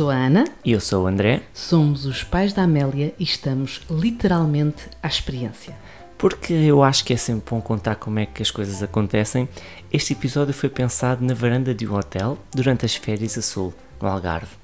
sou a Ana. E eu sou o André. Somos os pais da Amélia e estamos literalmente à experiência. Porque eu acho que é sempre bom contar como é que as coisas acontecem. Este episódio foi pensado na varanda de um hotel durante as férias a sul, no Algarve.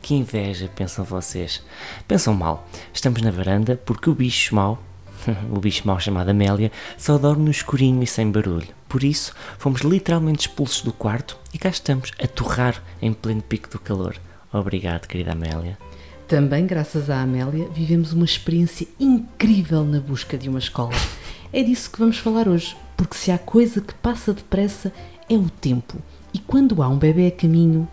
Que inveja, pensam vocês. Pensam mal. Estamos na varanda porque o bicho mau, o bicho mau chamado Amélia, só dorme no escurinho e sem barulho. Por isso, fomos literalmente expulsos do quarto e cá estamos a torrar em pleno pico do calor. Obrigado, querida Amélia. Também, graças à Amélia, vivemos uma experiência incrível na busca de uma escola. É disso que vamos falar hoje, porque se há coisa que passa depressa é o tempo. E quando há um bebê a caminho,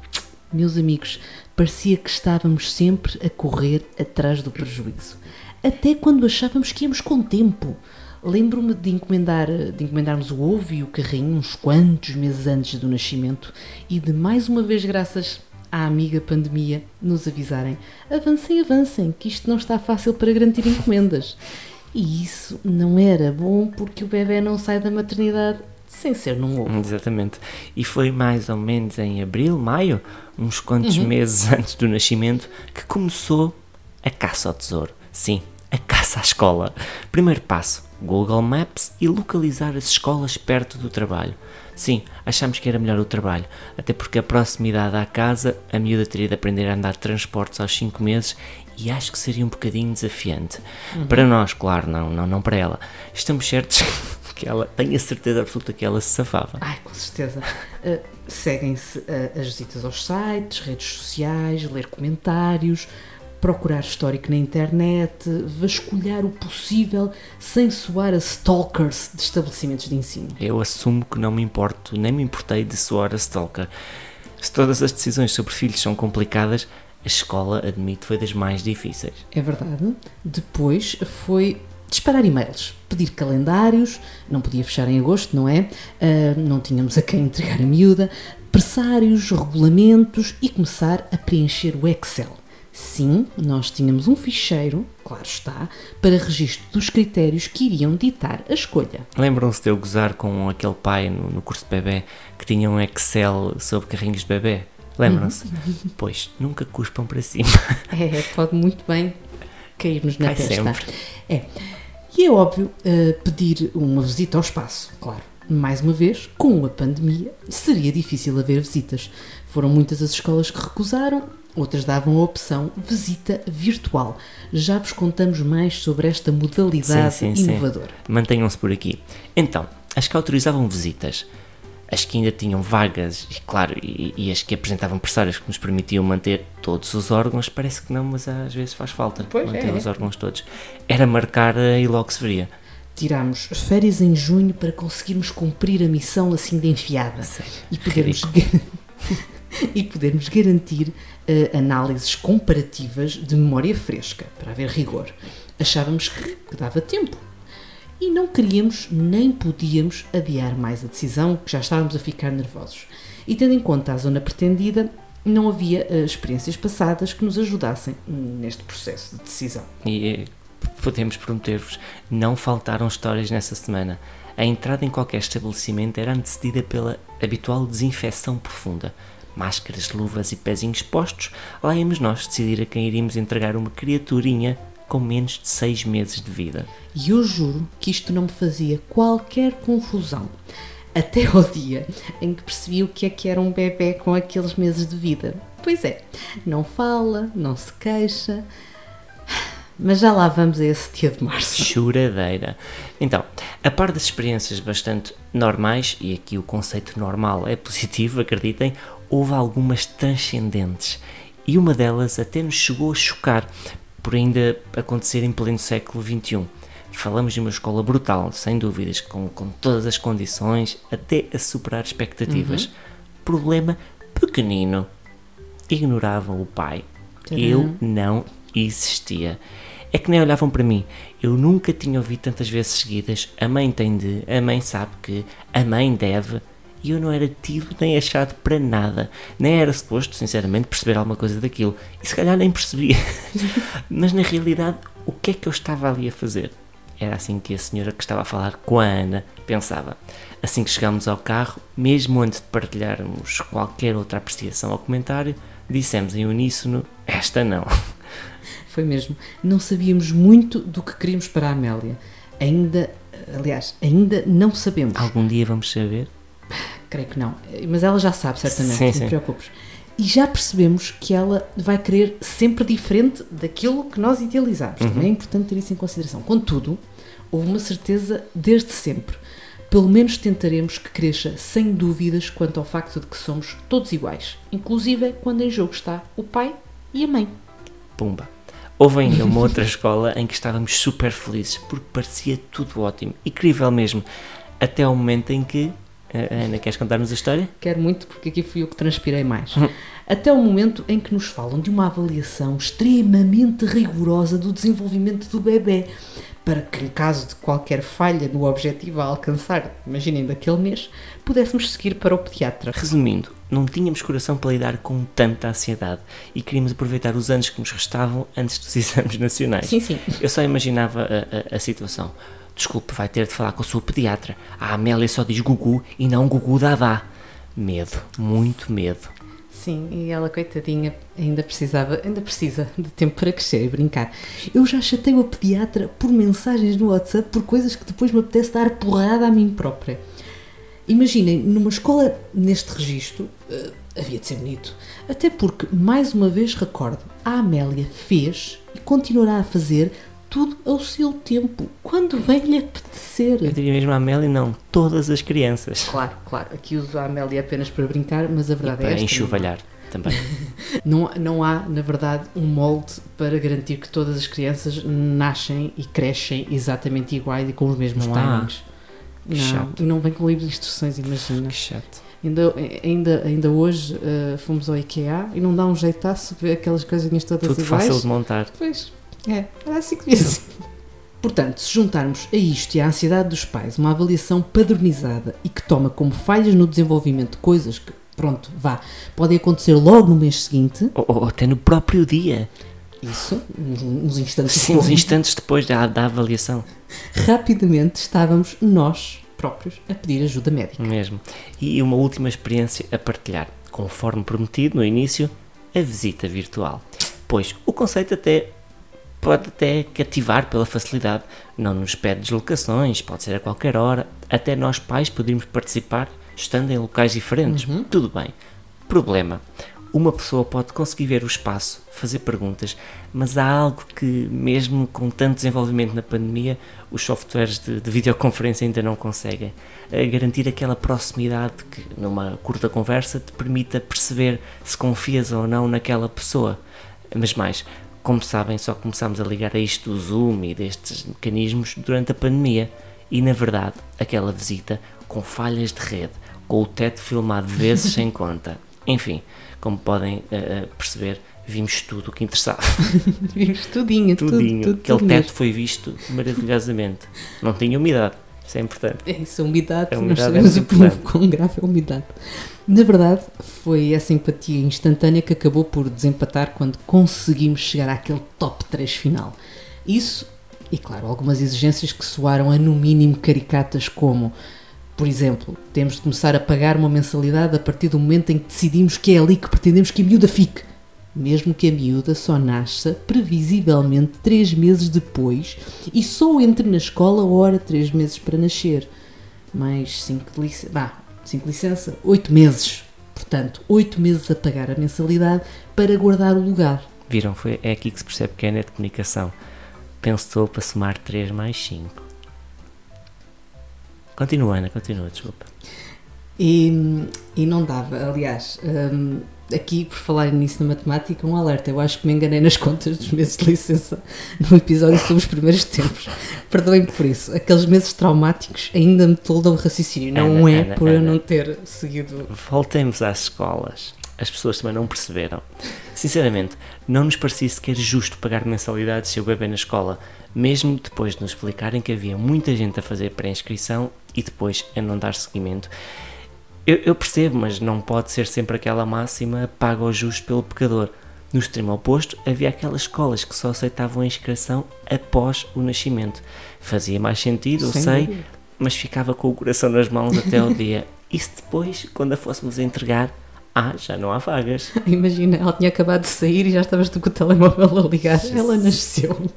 meus amigos, parecia que estávamos sempre a correr atrás do prejuízo. Até quando achávamos que íamos com tempo. Lembro-me de, encomendar, de encomendarmos o ovo e o carrinho uns quantos meses antes do nascimento e de mais uma vez, graças à amiga pandemia, nos avisarem: avancem, avancem, que isto não está fácil para garantir encomendas. E isso não era bom porque o bebê não sai da maternidade sem ser num ovo. Exatamente. E foi mais ou menos em abril, maio, uns quantos uhum. meses antes do nascimento, que começou a caça ao tesouro. Sim, a caça à escola. Primeiro passo: Google Maps e localizar as escolas perto do trabalho. Sim, achamos que era melhor o trabalho, até porque a proximidade à casa, a miúda teria de aprender a andar de transportes aos 5 meses e acho que seria um bocadinho desafiante. Uhum. Para nós, claro, não, não, não para ela. Estamos certos que ela, tenho a certeza absoluta que ela se safava. Ai, com certeza. Uh, Seguem-se uh, as visitas aos sites, redes sociais, ler comentários, procurar histórico na internet, vasculhar o possível sem soar a stalkers de estabelecimentos de ensino. Eu assumo que não me importo, nem me importei de soar a stalker. Se todas as decisões sobre filhos são complicadas, a escola, admito, foi das mais difíceis. É verdade. Depois foi disparar e-mails, pedir calendários, não podia fechar em agosto, não é? Uh, não tínhamos a quem entregar a miúda, pressários, regulamentos e começar a preencher o Excel. Sim, nós tínhamos um ficheiro, claro está, para registro dos critérios que iriam ditar a escolha. Lembram-se de eu gozar com aquele pai no, no curso de bebê que tinha um Excel sobre carrinhos de bebê? Lembram-se? Uhum. pois, nunca cuspam para cima. É, pode muito bem cair-nos na Vai testa. Sempre. É. E é óbvio uh, pedir uma visita ao espaço, claro. Mais uma vez, com a pandemia, seria difícil haver visitas. Foram muitas as escolas que recusaram Outras davam a opção visita virtual. Já vos contamos mais sobre esta modalidade sim, sim, inovadora. Mantenham-se por aqui. Então, as que autorizavam visitas, as que ainda tinham vagas, e claro, e, e as que apresentavam pressários que nos permitiam manter todos os órgãos, parece que não, mas às vezes faz falta pois manter é. os órgãos todos. Era marcar e logo se veria. Tirámos férias em junho para conseguirmos cumprir a missão assim de enfiada. Sim, e podermos e podermos garantir uh, análises comparativas de memória fresca, para haver rigor. Achávamos que, que dava tempo. E não queríamos nem podíamos adiar mais a decisão, que já estávamos a ficar nervosos. E tendo em conta a zona pretendida, não havia uh, experiências passadas que nos ajudassem neste processo de decisão. E eh, podemos prometer-vos, não faltaram histórias nessa semana. A entrada em qualquer estabelecimento era antecedida pela habitual desinfecção profunda máscaras, luvas e pezinhos postos, lá íamos nós decidir a quem iríamos entregar uma criaturinha com menos de seis meses de vida. E eu juro que isto não me fazia qualquer confusão. Até ao dia em que percebi o que é que era um bebê com aqueles meses de vida. Pois é, não fala, não se queixa, mas já lá vamos a esse dia de março. Choradeira. Então, a par das experiências bastante normais, e aqui o conceito normal é positivo, acreditem, houve algumas transcendentes. E uma delas até nos chegou a chocar, por ainda acontecer em pleno século XXI. Falamos de uma escola brutal, sem dúvidas, com, com todas as condições, até a superar expectativas. Uhum. Problema pequenino. Ignoravam o pai. Tcharam. Eu não existia. É que nem olhavam para mim. Eu nunca tinha ouvido tantas vezes seguidas. A mãe tem de, a mãe sabe que, a mãe deve. E eu não era tido nem achado para nada. Nem era suposto, sinceramente, perceber alguma coisa daquilo. E se calhar nem percebia. Mas na realidade, o que é que eu estava ali a fazer? Era assim que a senhora que estava a falar com a Ana pensava. Assim que chegámos ao carro, mesmo antes de partilharmos qualquer outra apreciação ou comentário, dissemos em uníssono: Esta não. Foi mesmo. Não sabíamos muito do que queríamos para a Amélia. Ainda, aliás, ainda não sabemos. Algum dia vamos saber? Creio que não. Mas ela já sabe, certamente, Sim, não te preocupes. E já percebemos que ela vai querer sempre diferente daquilo que nós idealizamos. Uhum. Também é importante ter isso em consideração. Contudo, houve uma certeza desde sempre. Pelo menos tentaremos que cresça sem dúvidas quanto ao facto de que somos todos iguais, inclusive quando em jogo está o pai e a mãe. Pumba. Houve ainda uma outra escola em que estávamos super felizes, porque parecia tudo ótimo, incrível mesmo, até ao momento em que. Eh, Ana, queres contar-nos a história? Quero muito porque aqui fui eu que transpirei mais. Até o momento em que nos falam de uma avaliação extremamente rigorosa do desenvolvimento do bebê, para que, em caso de qualquer falha no objetivo a alcançar, imaginem daquele mês, pudéssemos seguir para o pediatra. Resumindo, não tínhamos coração para lidar com tanta ansiedade e queríamos aproveitar os anos que nos restavam antes dos exames nacionais. Sim, sim. Eu só imaginava a, a- a situação. Desculpe, vai ter de falar com a sua pediatra. A Amélia só diz Gugu e não Gugu Dadá. Medo, muito medo. Sim, e ela, coitadinha, ainda precisava, ainda precisa de tempo para crescer e brincar. Eu já chatei a pediatra por mensagens no WhatsApp por coisas que depois me apetece dar porrada a mim própria. Imaginem, numa escola neste registro, eh, havia de ser bonito. Até porque, mais uma vez recordo, a Amélia fez e continuará a fazer tudo ao seu tempo, quando bem lhe apetecer. Eu diria mesmo a Amélia, não, todas as crianças. Claro, claro, aqui uso a Amélia apenas para brincar, mas a E verdade é para esta. enxovalhar também. Não, não há, na verdade, um molde para garantir que todas as crianças nascem e crescem exatamente iguais e com os mesmos há. timings. Que Não, chato. e não vem com livros de instruções, imagina. Que chato. Ainda, ainda, ainda hoje eh, fomos ao IKEA e não dá um jeitaço ver aquelas coisinhas todas Tudo iguais. fácil de montar. Pois, é, era assim que disse. Portanto, se juntarmos a isto e à ansiedade dos pais uma avaliação padronizada e que toma como falhas no desenvolvimento de coisas que, pronto, vá, podem acontecer logo no mês seguinte, Ou, ou até no próprio dia. isso, uns, uns instantes Sim, uns depois, instantes depois da, da avaliação. rapidamente estávamos nós próprios a pedir ajuda médica. Mesmo. E uma última experiência a partilhar. Conforme prometido no início, a visita virtual. Pois o conceito até pode até cativar pela facilidade. Não nos pede deslocações, pode ser a qualquer hora. Até nós pais poderíamos participar estando em locais diferentes. Tudo bem. Problema. Uma pessoa pode conseguir ver o espaço, fazer perguntas, mas há algo que, mesmo com tanto desenvolvimento na pandemia, os softwares de, de videoconferência ainda não conseguem. É garantir aquela proximidade que, numa curta conversa, te permita perceber se confias ou não naquela pessoa. Mas mais, como sabem, só começámos a ligar a isto do Zoom e destes mecanismos durante a pandemia. E, na verdade, aquela visita com falhas de rede, com o teto filmado vezes sem conta. Enfim, como podem eh, perceber, vimos tudo o que interessava. Vimos tudinho, tudo, Tudinho. tudo, Aquele tudo teto mesmo. foi visto maravilhosamente. Não tinha umidade, isso é importante. É isso, umidade, nós umidade é sabemos o muito importante. quão grave é a umidade. Na verdade, foi essa empatia instantânea que acabou por desempatar quando conseguimos chegar àquele top 3 final. Isso, e claro, algumas exigências que soaram a no mínimo caricatas como, por exemplo, temos de começar a pagar uma mensalidade a partir do momento em que decidimos que é ali que pretendemos que a miúda fique. Mesmo que a miúda só nasça previsivelmente 3 meses depois e só entre na escola hora 3 meses para nascer. Mais 5 de licença. 5 de licença, 8 meses. Portanto, 8 meses a pagar a mensalidade para guardar o lugar. Viram? Foi, é aqui que se percebe que é net comunicação. Pensou para somar 3 mais 5. Continua, Ana, continua, desculpa. E, e não dava, aliás, hum, aqui por falar nisso na matemática, um alerta. Eu acho que me enganei nas contas dos meses de licença no episódio sobre os primeiros tempos. Perdoem-me por isso. Aqueles meses traumáticos ainda me toldam o raciocínio. Não Ana, é Ana, por eu Ana. não ter seguido. Voltemos às escolas. As pessoas também não perceberam. Sinceramente, não nos parecia sequer justo pagar mensalidades se o bebê na escola, mesmo depois de nos explicarem que havia muita gente a fazer pré-inscrição e depois a não dar seguimento. Eu, eu percebo, mas não pode ser sempre aquela máxima paga o justo pelo pecador. No extremo oposto, havia aquelas escolas que só aceitavam a inscrição após o nascimento. Fazia mais sentido, eu Sem sei, dúvida. mas ficava com o coração nas mãos até ao dia. E se depois, quando a fôssemos entregar, ah, já não há vagas. Imagina, ela tinha acabado de sair e já estavas tu com o telemóvel a ligar. Ela nasceu.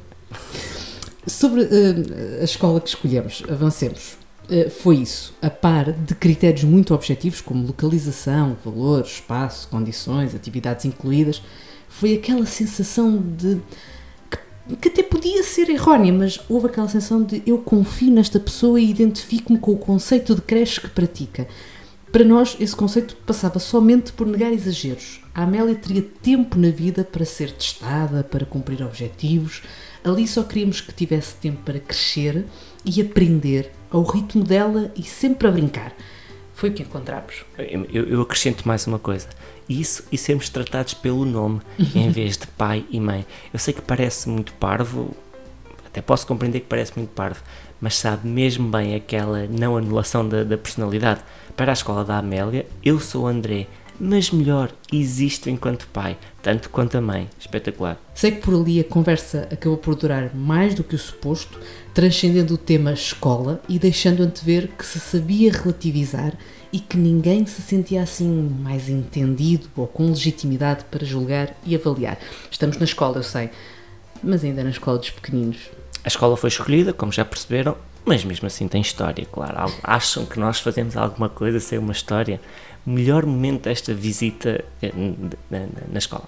Sobre eh, a escola que escolhemos, avancemos. Eh, foi isso, a par de critérios muito objetivos, como localização, valor, espaço, condições, atividades incluídas, foi aquela sensação de. que, que até podia ser errónea, mas houve aquela sensação de eu confio nesta pessoa e identifico-me com o conceito de creche que pratica. Para nós, esse conceito passava somente por negar exageros. A Amélia teria tempo na vida para ser testada, para cumprir objetivos. Ali só queríamos que tivesse tempo para crescer e aprender ao ritmo dela e sempre a brincar. Foi o que encontramos. Eu, eu acrescento mais uma coisa. Isso e sermos tratados pelo nome em vez de pai e mãe. Eu sei que parece muito parvo, até posso compreender que parece muito parvo, mas sabe mesmo bem aquela não anulação da, da personalidade. Para a escola da Amélia, eu sou o André, mas melhor, existo enquanto pai, tanto quanto a mãe. Espetacular. Sei que por ali a conversa acabou por durar mais do que o suposto, transcendendo o tema escola e deixando antever que se sabia relativizar e que ninguém se sentia assim mais entendido ou com legitimidade para julgar e avaliar. Estamos na escola, eu sei, mas ainda na escola dos pequeninos. A escola foi escolhida, como já perceberam, mas mesmo assim tem história, claro. Acham que nós fazemos alguma coisa sem uma história? Melhor momento desta visita eh, na- na escola.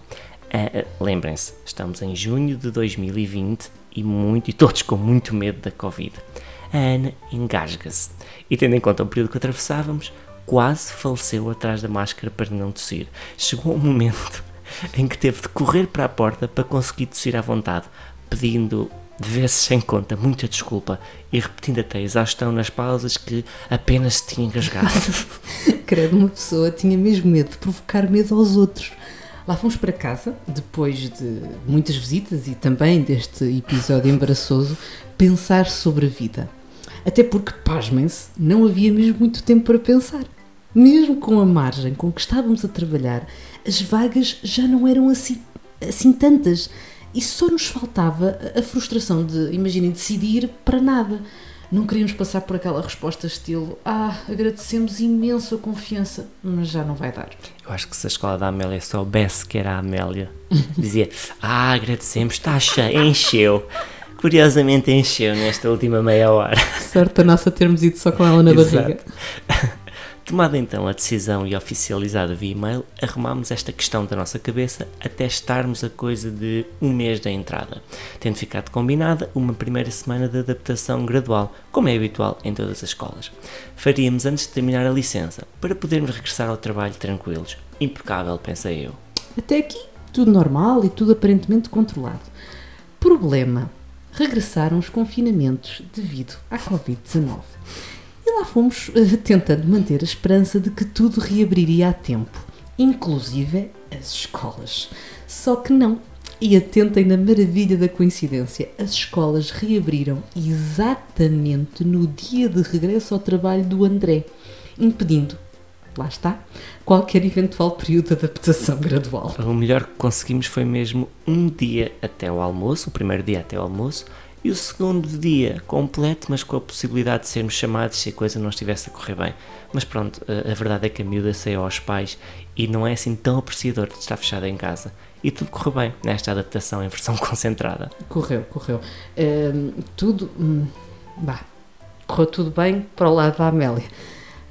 Ah, Lembrem-se, estamos em junho de 2020 e, muito, e todos com muito medo da Covid. A Ana engasga-se e, tendo em conta o período que atravessávamos, quase faleceu atrás da máscara para não tossir. Chegou um momento em que teve de correr para a porta para conseguir tossir à vontade, pedindo de vezes sem conta muita desculpa e repetindo até a exaustão nas pausas que apenas se tinha engasgado. Credo, uma pessoa tinha mesmo medo de provocar medo aos outros. Lá fomos para casa, depois de muitas visitas e também deste episódio embaraçoso, pensar sobre a vida. Até porque, pasmem-se, não havia mesmo muito tempo para pensar. Mesmo com a margem com que estávamos a trabalhar, as vagas já não eram assim, assim tantas. E só nos faltava a- frustração de, imaginem, decidir para nada. Não queríamos passar por aquela resposta estilo Ah, agradecemos imenso a confiança, mas já não vai dar. Eu acho que se a escola da Amélia soubesse que era a Amélia, dizia: Ah, agradecemos, está cheio, encheu. Curiosamente encheu nesta última meia hora. Sorte a nossa termos ido só com ela na Exato. barriga. Tomada então a decisão e oficializada via e-mail, arrumámos esta questão da nossa cabeça até estarmos a coisa de um mês da entrada, tendo ficado combinada uma primeira semana de adaptação gradual, como é habitual em todas as escolas. Faríamos antes de terminar a licença, para podermos regressar ao trabalho tranquilos. Impecável, pensei eu. Até aqui, tudo normal e tudo aparentemente controlado. Problema: regressaram os confinamentos devido à Covid-19. Lá fomos eh, tentando manter a esperança de que tudo reabriria a tempo, inclusive as escolas. Só que não. E atentem na maravilha da coincidência, as escolas reabriram exatamente no dia de regresso ao trabalho do André, impedindo, lá está, qualquer eventual período de adaptação gradual. O melhor que conseguimos foi mesmo um dia até o almoço, o primeiro dia até o almoço, e o segundo dia completo, mas com a possibilidade de sermos chamados se a coisa não estivesse a correr bem. Mas pronto, a, verdade é que a miúda saiu aos pais e não é assim tão apreciador de estar fechada em casa. E tudo correu bem nesta adaptação em versão concentrada. Correu, correu. Hum, tudo. Hum, vá. Correu tudo bem para o lado da Amélia.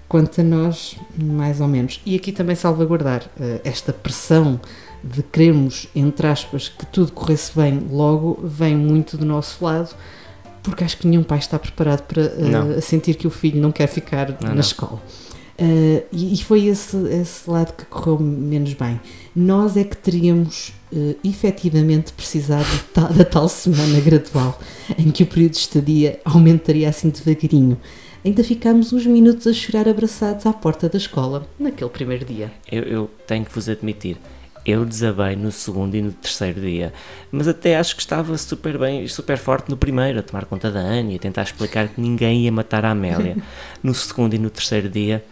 Quanto a nós, mais ou menos. E aqui também salvaguardar eh, esta pressão de querermos, entre aspas, que tudo corresse bem logo, vem muito do nosso lado, porque acho que nenhum pai está preparado para Não. sentir que o filho não quer ficar Não, na não. escola. Eh, e, e foi esse, esse lado que correu menos bem. Nós é que teríamos eh, efetivamente precisado de ta- da tal semana gradual, em que o período de estadia aumentaria assim devagarinho. Ainda ficámos uns minutos a chorar abraçados à porta da escola, naquele primeiro dia. Eu, eu tenho que vos admitir, eu desabei no segundo e no terceiro dia, mas até acho que estava super bem e super forte no primeiro, a tomar conta da Anne e a tentar explicar que ninguém ia matar a Amélia. No segundo e no terceiro dia,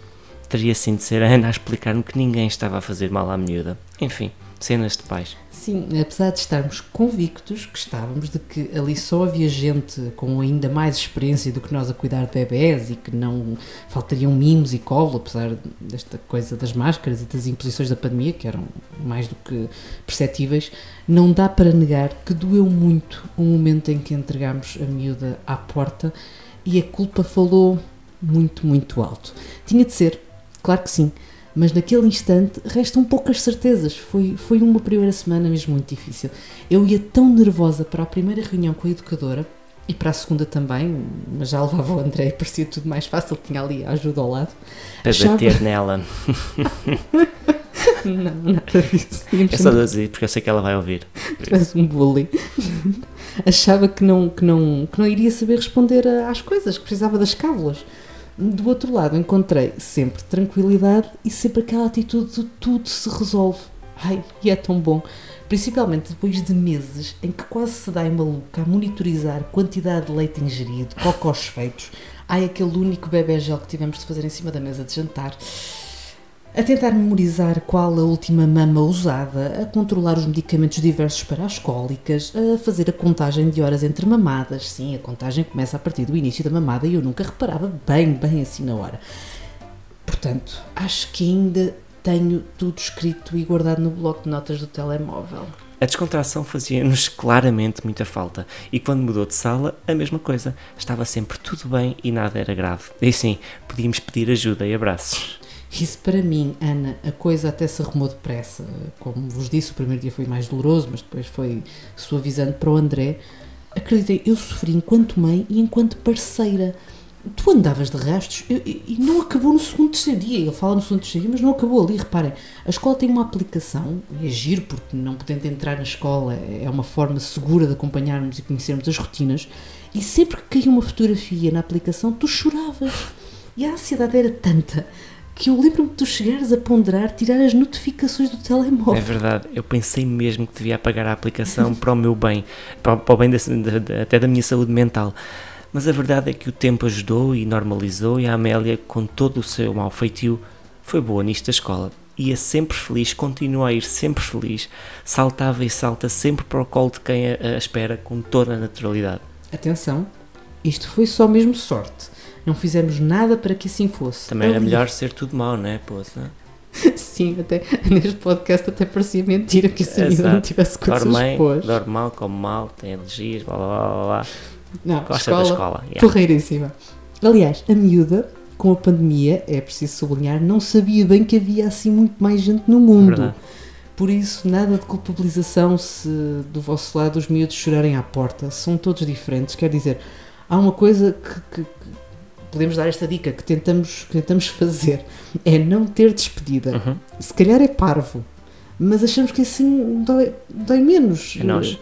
teria sim de ser a Ana a explicar-me que ninguém estava a fazer mal à miúda. Enfim, cenas de pais. Sim, apesar de estarmos convictos que estávamos de que ali só havia gente com ainda mais experiência do que nós a cuidar de bebés e que não faltariam mimos e colo, apesar desta coisa das máscaras e das imposições da pandemia, que eram mais do que perceptíveis, não dá para negar que doeu muito o momento em que entregámos a miúda à porta e a culpa falou muito, muito alto. Tinha de ser, claro que sim mas naquele instante restam poucas certezas. Foi, foi uma primeira semana mesmo muito difícil. Eu ia tão nervosa para a primeira reunião com a educadora e para a segunda também, mas já levava o André e parecia tudo mais fácil, tinha ali a ajuda ao lado. Para Achava... bater nela. não, nada disso. É só dizer, porque eu sei que ela vai ouvir. Parece um bully. Achava que não, que, não, que não iria saber responder às coisas, que precisava das cábulas. Do outro lado, encontrei sempre tranquilidade e sempre aquela atitude de tudo se resolve. Ai, e é tão bom. Principalmente depois de meses em que quase se dá em maluca a monitorizar quantidade de leite ingerido, cocós feitos. Ai, aquele único bebê gel que tivemos de fazer em cima da mesa de jantar a tentar memorizar qual a última mama usada, a controlar os medicamentos diversos para as cólicas, a fazer a contagem de horas entre mamadas. Sim, a contagem começa a partir do início da mamada e eu nunca reparava bem, bem assim na hora. Portanto, acho que ainda tenho tudo escrito e guardado no bloco de notas do telemóvel. A descontração fazia-nos claramente muita falta e quando mudou de sala, a mesma coisa. Estava sempre tudo bem e nada era grave. E sim, podíamos pedir ajuda e abraços. Isso para mim, Ana, a coisa até se arrumou depressa. Como vos disse, o primeiro dia foi mais doloroso, mas depois foi suavizando para o André. Acreditem, eu sofri enquanto mãe e enquanto parceira. Tu andavas de rastros e não acabou no segundo, terceiro dia. Ele fala no segundo, terceiro dia, mas não acabou ali. Reparem, a escola tem uma aplicação, é giro porque não podendo entrar na escola é uma forma segura de acompanharmos e conhecermos as rotinas. E sempre que caía uma fotografia na aplicação, tu choravas. E a ansiedade era tanta que eu lembro-me de tu chegares a ponderar tirar as notificações do telemóvel. É verdade, eu pensei mesmo que devia apagar a aplicação para o meu bem, para, para o bem da, até da minha saúde mental. Mas a verdade é que o tempo ajudou e normalizou e a Amélia, com todo o seu mau feitio, foi boa nisto da escola. Ia sempre feliz, continua a ir sempre feliz, saltava e salta sempre para o colo de quem a, a espera com toda a naturalidade. Atenção, isto foi só mesmo sorte não fizemos nada para que assim fosse. Também era melhor ser tudo mau, não é, poça? Sim, até neste podcast até parecia mentira que esse amigo não tivesse coisas dorme, boas. Dorme mal, come mal, tem alergias, blá blá blá blá. Não, Gosta escola, da escola. Yeah. Porreiríssima. Aliás, a miúda, com a pandemia, é preciso sublinhar, não sabia bem que havia assim muito mais gente no mundo. Verdade. Por isso, nada de culpabilização se do vosso lado os miúdos chorarem à porta. São todos diferentes. Quer dizer, há uma coisa que, que, podemos dar esta dica que tentamos, que tentamos fazer é não ter despedida. Uhum. Se calhar é parvo, mas achamos que assim dói, dói menos. É nós.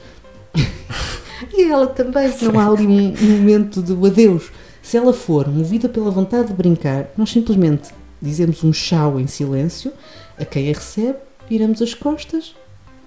e ela também, se não há ali um, um momento do adeus. Se ela for movida pela vontade de brincar, nós simplesmente dizemos um chau em silêncio a quem a recebe, viramos as costas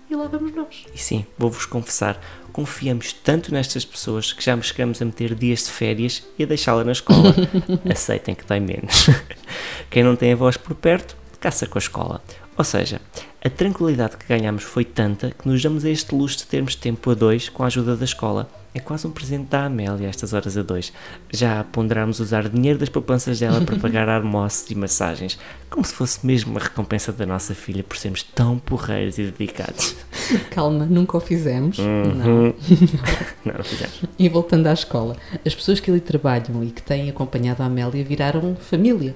e lá vamos nós. E sim, vou-vos confessar, confiamos tanto nestas pessoas que já me chegamos a meter dias de férias e a deixá-la na escola. Aceitem que dói menos. Quem não tem a voz por perto, caça com a escola. Ou seja, a tranquilidade que ganhamos foi tanta que nos damos a este luxo de termos tempo a dois com a ajuda da escola. É quase um presente da Amélia estas horas a dois. Já ponderámos usar dinheiro das poupanças dela para pagar almoços e massagens, como se fosse mesmo uma recompensa da nossa filha por sermos tão porreiros e dedicados. Calma, nunca o fizemos. Uhum. Não. não, não fizemos. E voltando à escola, as pessoas que ali trabalham e que têm acompanhado a Amélia viraram família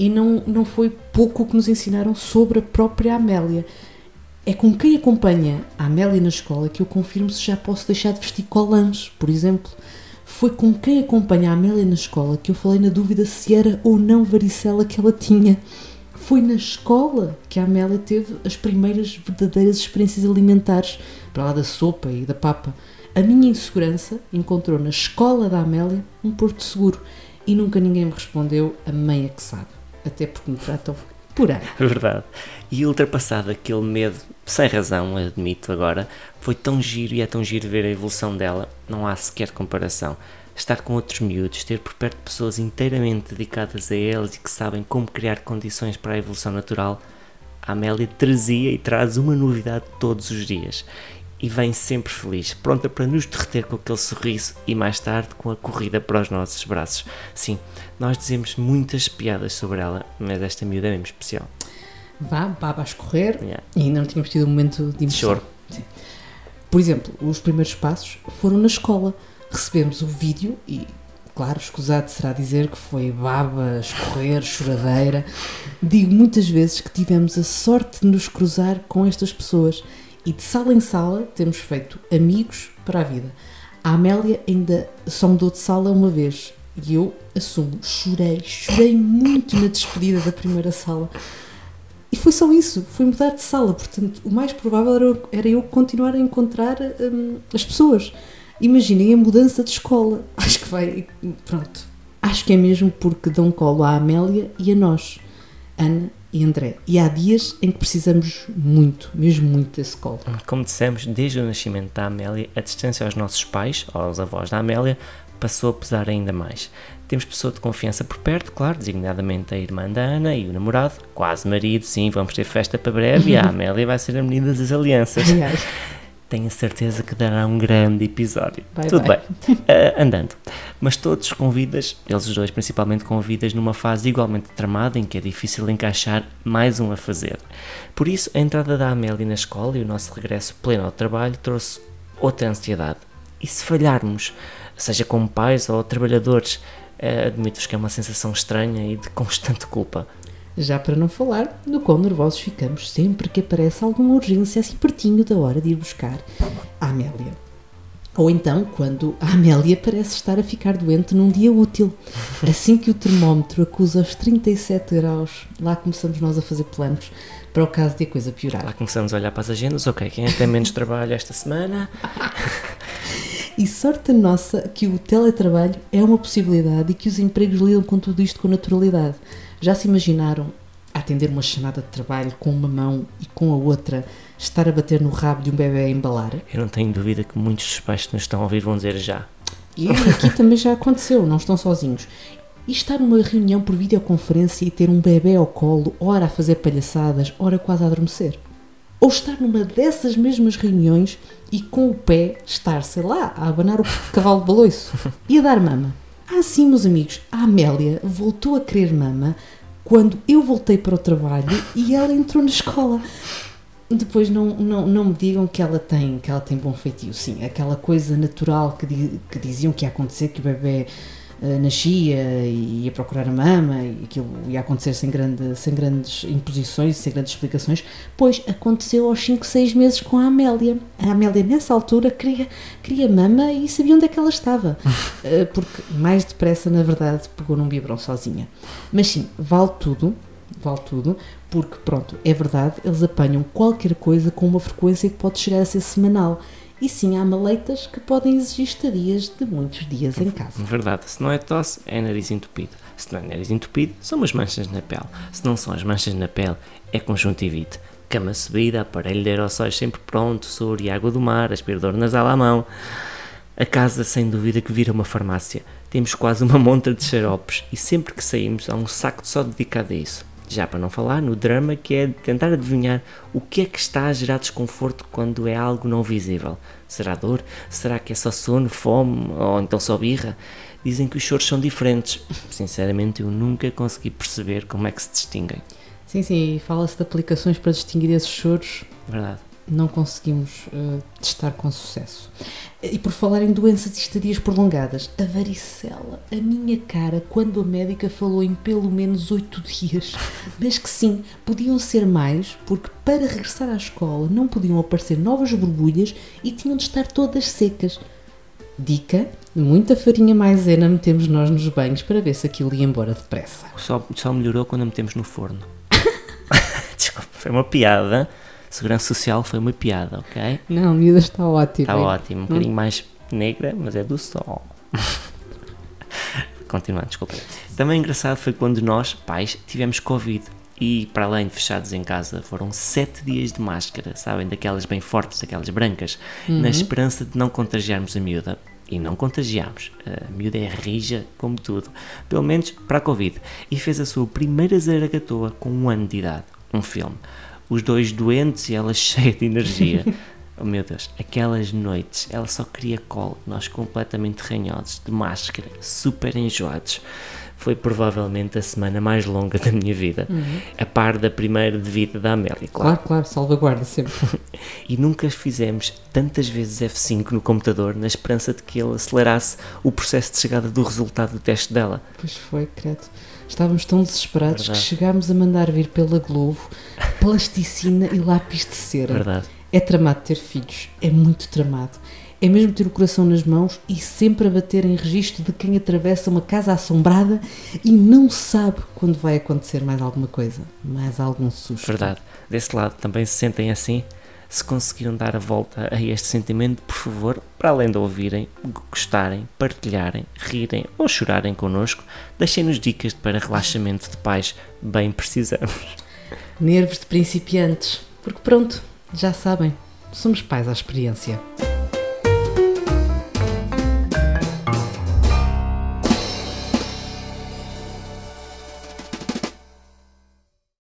e não, não foi pouco o que nos ensinaram sobre a própria Amélia. É com quem acompanha a Amélia na escola que eu confirmo se já posso deixar de vestir colãs, por exemplo. Foi com quem acompanha a Amélia na escola que eu falei na dúvida se era ou não varicela que ela tinha. Foi na escola que a Amélia teve as primeiras verdadeiras experiências alimentares, para lá da sopa e da papa. A minha insegurança encontrou na escola da Amélia um porto seguro e nunca ninguém me respondeu, a mãe é que sabe até porque me tratam por ano. É verdade. E ultrapassado aquele medo, sem razão, admito agora, foi tão giro e é tão giro ver a evolução dela, não há sequer comparação. Estar com outros miúdos, ter por perto pessoas inteiramente dedicadas a eles e que sabem como criar condições para a evolução natural, A Amélia trazia e traz uma novidade todos os dias e vem sempre feliz, pronta para nos derreter com aquele sorriso e mais tarde com a corrida para os nossos braços. Sim, nós dizemos muitas piadas sobre ela, mas esta miúda é mesmo especial. Vá, baba a escorrer Yeah. e ainda não tínhamos tido um momento de emoção. Choro. Sim. Por exemplo, os primeiros passos foram na escola. Recebemos o vídeo e, claro, escusado será dizer que foi baba, a escorrer, choradeira. Digo muitas vezes que tivemos a sorte de nos cruzar com estas pessoas e de sala em sala temos feito amigos para a vida. A Amélia ainda só mudou de sala uma vez e eu assumo, chorei, chorei muito na despedida da primeira sala. E foi só isso, foi mudar de sala. Portanto, o mais provável era, eu- era eu continuar a encontrar hum, as pessoas. Imaginem a mudança de escola. Acho que vai. Pronto. Acho que é mesmo porque dão colo à Amélia e a nós, Ana e André. E há dias em que precisamos muito, mesmo muito desse colo. Como dissemos, desde o nascimento da Amélia, a distância aos nossos pais, aos avós da Amélia, passou a pesar ainda mais. Temos pessoa de confiança por perto, claro, designadamente a irmã da Ana e o namorado, quase marido, sim, vamos ter festa para breve e a Amélia vai ser a menina das alianças. Aliás, Tenho a certeza que dará um grande episódio. Vai, Tudo vai. bem, Ah, andando. Mas todos convidas, eles os dois principalmente convidas, numa fase igualmente tramada em que é difícil encaixar mais um a fazer. Por isso, a entrada da Amélia na escola e o nosso regresso pleno ao trabalho trouxe outra ansiedade. E se falharmos, seja como pais ou trabalhadores, ah, admito-vos que é uma sensação estranha e de constante culpa. Já para não falar do quão nervosos ficamos sempre que aparece alguma urgência assim pertinho da hora de ir buscar a Amélia. Ou então, quando a Amélia parece estar a ficar doente num dia útil. Assim que o termómetro acusa os 37 graus, lá começamos nós a fazer planos para o caso de a coisa piorar. Lá começamos a olhar para as agendas, ok, quem é que tem menos trabalho esta semana? E sorte nossa que o teletrabalho é uma possibilidade e que os empregos lidam com tudo isto com naturalidade. Já se imaginaram atender uma chamada de trabalho com uma mão e com a outra estar a bater no rabo de um bebê a embalar? Eu não tenho dúvida que muitos dos pais que nos estão a ouvir vão dizer já. E aqui também já aconteceu, não estão sozinhos. E estar numa reunião por videoconferência e ter um bebê ao colo, ora a fazer palhaçadas, ora quase a adormecer. Ou estar numa dessas mesmas reuniões e com o pé estar, sei lá, a abanar o cavalo de baloiço e a dar mama. Ah, sim, meus amigos, a Amélia voltou a querer mama quando eu voltei para o trabalho e ela entrou na escola. Depois não, não, não me digam que ela tem que ela tem bom feitio, sim, aquela coisa natural que, que diziam que ia acontecer, que o bebê nascia e ia procurar a mama e aquilo ia acontecer sem, grande, sem grandes imposições, sem grandes explicações, pois aconteceu aos 5, 6 meses com a Amélia. A Amélia nessa altura queria, queria mama e sabia onde é que ela estava, Eh, porque mais depressa na verdade pegou num biberão sozinha. Mas sim, vale tudo, vale tudo, porque pronto, é verdade, eles apanham qualquer coisa com uma frequência que pode chegar a ser semanal. E sim, há maleitas que podem exigir estadias de muitos dias em casa. Verdade, se não é tosse, é nariz entupido. Se não é nariz entupido, são as manchas na pele. Se não são as manchas na pele, é conjuntivite. Cama subida, aparelho de aerossóis sempre pronto, soro e água do mar, aspirador nasal à mão. A casa, sem dúvida, que vira uma farmácia. Temos quase uma montra de xaropes e sempre que saímos há um saco só dedicado a isso. Já para não falar no drama que é tentar adivinhar o que é que está a gerar desconforto quando é algo não visível. Será dor? Será que é só sono, fome ou então só birra? Dizem que os choros são diferentes. Sinceramente, eu nunca consegui perceber como é que se distinguem. Sim, sim, fala-se de aplicações para distinguir esses choros, Verdade. Não conseguimos eh, testar com sucesso. E por falar em doenças e estadias prolongadas, a varicela, a minha cara, quando a médica falou em pelo menos oito dias, mas que sim, podiam ser mais, porque para regressar à escola não podiam aparecer novas borbulhas e tinham de estar todas secas. Dica: muita farinha maisena metemos nós nos banhos para ver se aquilo ia embora depressa. Só, só melhorou quando a metemos no forno. Desculpa, foi uma piada. Segurança Social foi uma piada, ok? Não, a miúda está ótima. Está ótimo. Um bocadinho mais negra, mas é do sol. Continuando, desculpa. Também engraçado foi quando nós, pais, tivemos Covid. E para além de fechados em casa, foram sete dias de máscara, sabem? Daquelas bem fortes, daquelas brancas, na esperança de não contagiarmos a miúda. E não contagiámos. A miúda é rija como tudo. Pelo menos para a Covid. E fez a sua primeira zaragatoa com um ano de idade. Um filme. Os dois doentes e ela cheia de energia. Oh meu Deus, aquelas noites, ela só queria colo, nós completamente ranhosos, de máscara, super enjoados. Foi provavelmente a semana mais longa da minha vida, a par da primeira de vida da Amélia, claro. Claro, claro, salvaguarda sempre. E nunca fizemos tantas vezes F5 no computador na esperança de que ele acelerasse o processo de chegada do resultado do teste dela. Pois foi, credo. Estávamos tão desesperados Verdade. que chegámos a mandar vir pela Globo plasticina e lápis de cera. Verdade. É tramado ter filhos, é muito tramado. É mesmo ter o coração nas mãos e sempre a bater em registro de quem atravessa uma casa assombrada e não sabe quando vai acontecer mais alguma coisa, mais algum susto. Verdade. Desse lado também se sentem assim. Se conseguiram dar a volta a este sentimento, por favor, para além de ouvirem, gostarem, partilharem, rirem ou chorarem connosco, deixem-nos dicas para relaxamento de pais. Bem precisamos. Nervos de principiantes, porque pronto, já sabem, somos pais à experiência.